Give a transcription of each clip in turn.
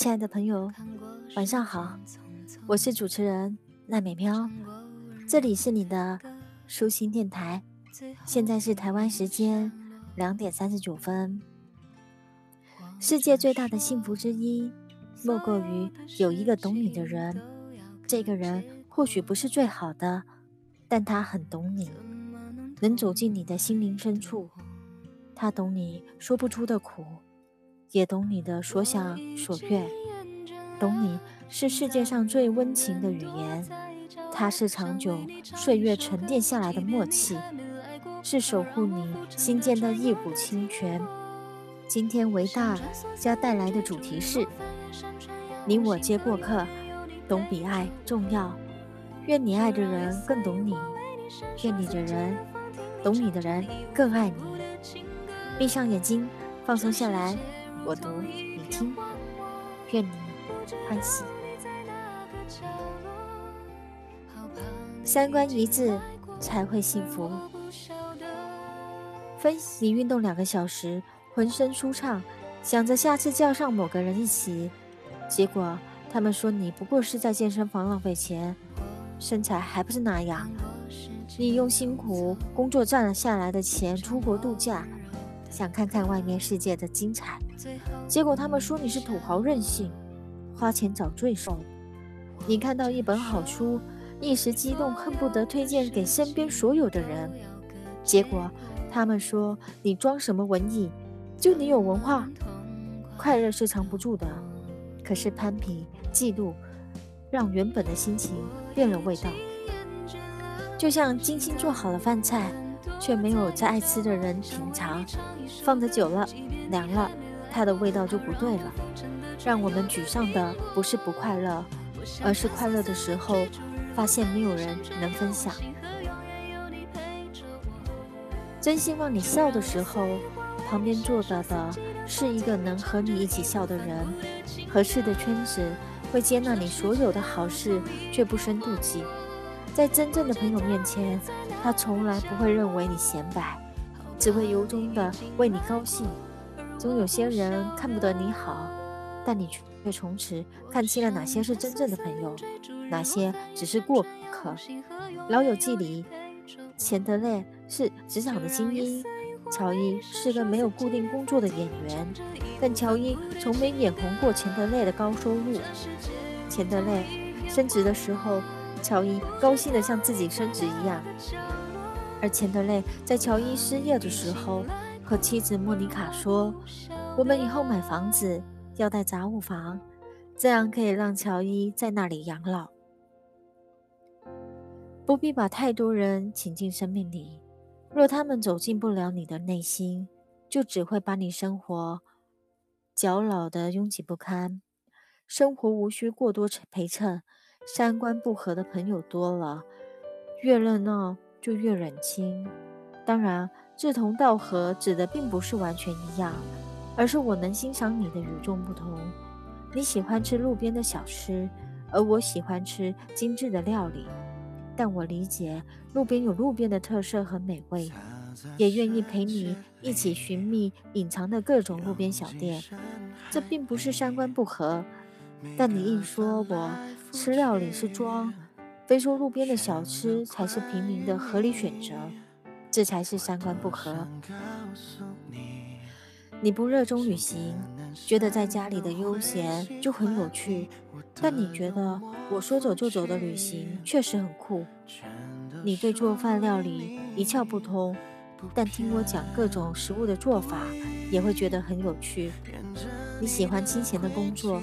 亲爱的朋友，晚上好，我是主持人赖美喵，这里是你的舒心电台，现在是台湾时间两点三十九分。世界最大的幸福之一，莫过于有一个懂你的人。这个人或许不是最好的，但他很懂你，能走进你的心灵深处。他懂你说不出的苦，也懂你的所想所愿。懂你是世界上最温情的语言，它是长久岁月沉淀下来的默契，是守护你心间的一股清泉。今天维大家带来的主题是：你我皆过客，懂比爱重要。愿你爱的人更懂你，愿你的人懂你的人更爱你。闭上眼睛，放松下来，我读你听，愿你欢喜。三观一致才会幸福。分析运动两个小时。浑身舒畅，想着下次叫上某个人一起，结果他们说你不过是在健身房浪费钱，身材还不是那样。你用辛苦工作赚了下来的钱出国度假，想看看外面世界的精彩，结果他们说你是土豪任性，花钱找罪受。你看到一本好书，一时激动恨不得推荐给身边所有的人，结果他们说你装什么文艺。就你有文化，快乐是藏不住的。可是攀比、嫉妒，让原本的心情变了味道。就像精心做好了饭菜，却没有在爱吃的人品尝，放得久了凉了，它的味道就不对了。让我们沮丧的不是不快乐，而是快乐的时候发现没有人能分享。真希望你笑的时候。旁边坐着的是一个能和你一起笑的人，合适的圈子会接纳你所有的好事，却不生妒忌。在真正的朋友面前，他从来不会认为你显摆，只会由衷的为你高兴。总有些人看不得你好，但你却从此看清了哪些是真正的朋友，哪些只是过客。老友记里，钱德勒是职场的精英。乔伊是个没有固定工作的演员，但乔伊从没眼红过钱德勒的高收入。钱德勒升职的时候，乔伊高兴得像自己升职一样。而钱德勒在乔伊失业的时候，和妻子莫妮卡说：“我们以后买房子要带杂物房，这样可以让乔伊在那里养老，不必把太多人请进生命里。”若他们走进不了你的内心，就只会把你生活搅扰得拥挤不堪。生活无需过多陪衬，三观不合的朋友多了，越热闹就越冷清。当然，志同道合指的并不是完全一样，而是我能欣赏你的与众不同。你喜欢吃路边的小吃，而我喜欢吃精致的料理。但我理解，路边有路边的特色和美味，也愿意陪你一起寻觅隐藏的各种路边小店。这并不是三观不合，但你硬说我吃料理是装，非说路边的小吃才是平民的合理选择，这才是三观不合。你不热衷旅行，觉得在家里的悠闲就很有趣。但你觉得我说走就走的旅行确实很酷。你对做饭料理一窍不通，但听我讲各种食物的做法也会觉得很有趣。你喜欢清闲的工作，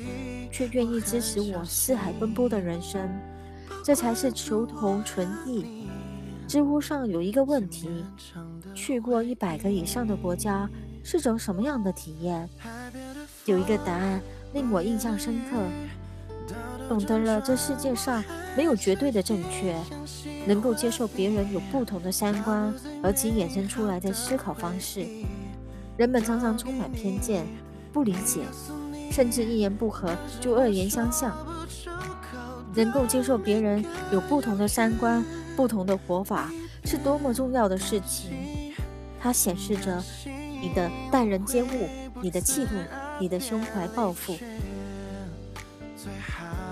却愿意支持我四海奔波的人生，这才是求同存异。知乎上有一个问题：去过一百个以上的国家是种什么样的体验？有一个答案令我印象深刻。懂得了，这世界上没有绝对的正确，能够接受别人有不同的三观，而其衍生出来的思考方式。人们常常充满偏见，不理解，甚至一言不合就恶言相向。能够接受别人有不同的三观、不同的活法，是多么重要的事情。它显示着你的待人接物，你的气度，你的胸怀抱负。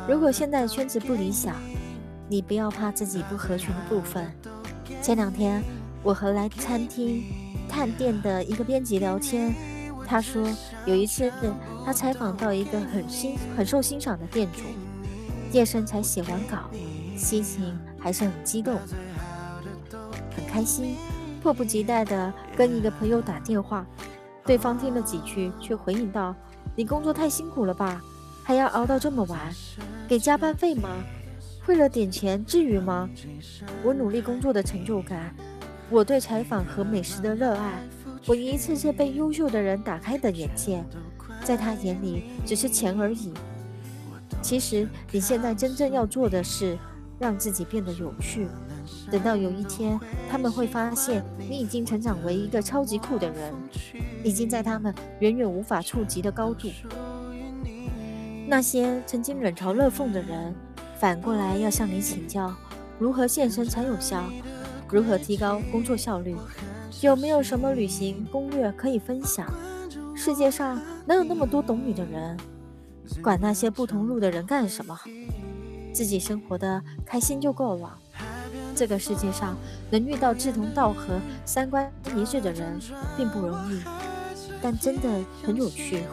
如果现在圈子不理想，你不要怕自己不合群的部分。前两天我和来餐厅探店的一个编辑聊天，他说有一次他采访到一个很欣很受欣赏的店主，夜深才写完稿，心情还是很激动，很开心，迫不及待的跟一个朋友打电话。对方听了几句，却回应道：“你工作太辛苦了吧，还要熬到这么晚，给加班费吗？为了点钱，至于吗？我努力工作的成就感，我对采访和美食的热爱，我一次次被优秀的人打开的眼界，在他眼里只是钱而已。其实你现在真正要做的是，让自己变得有趣。”等到有一天，他们会发现你已经成长为一个超级酷的人，已经在他们远远无法触及的高度。那些曾经冷嘲热讽的人，反过来要向你请教如何健身才有效，如何提高工作效率，有没有什么旅行攻略可以分享？世界上哪有那么多懂你的人？管那些不同路的人干什么？自己生活的开心就够了。这个世界上能遇到志同道合、三观一致的人并不容易，但真的很有趣。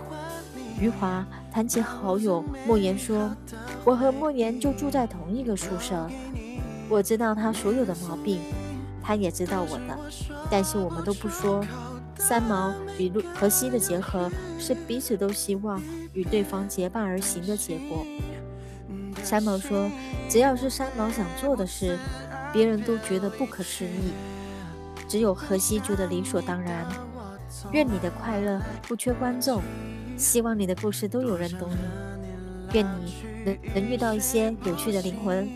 余华谈起好友莫言说：“我和莫言就住在同一个宿舍，我知道他所有的毛病，他也知道我的，但是我们都不说。三毛与露荷西的结合是彼此都希望与对方结伴而行的结果。”三毛说：“只要是三毛想做的事。”别人都觉得不可思议，只有荷西觉得理所当然。愿你的快乐不缺观众，希望你的故事都有人懂你。愿你能能遇到一些有趣的灵魂。